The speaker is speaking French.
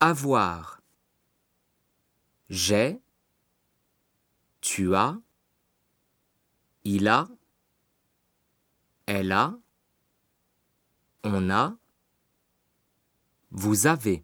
Avoir. J'ai. Tu as. Il a. Elle a. On a. Vous avez.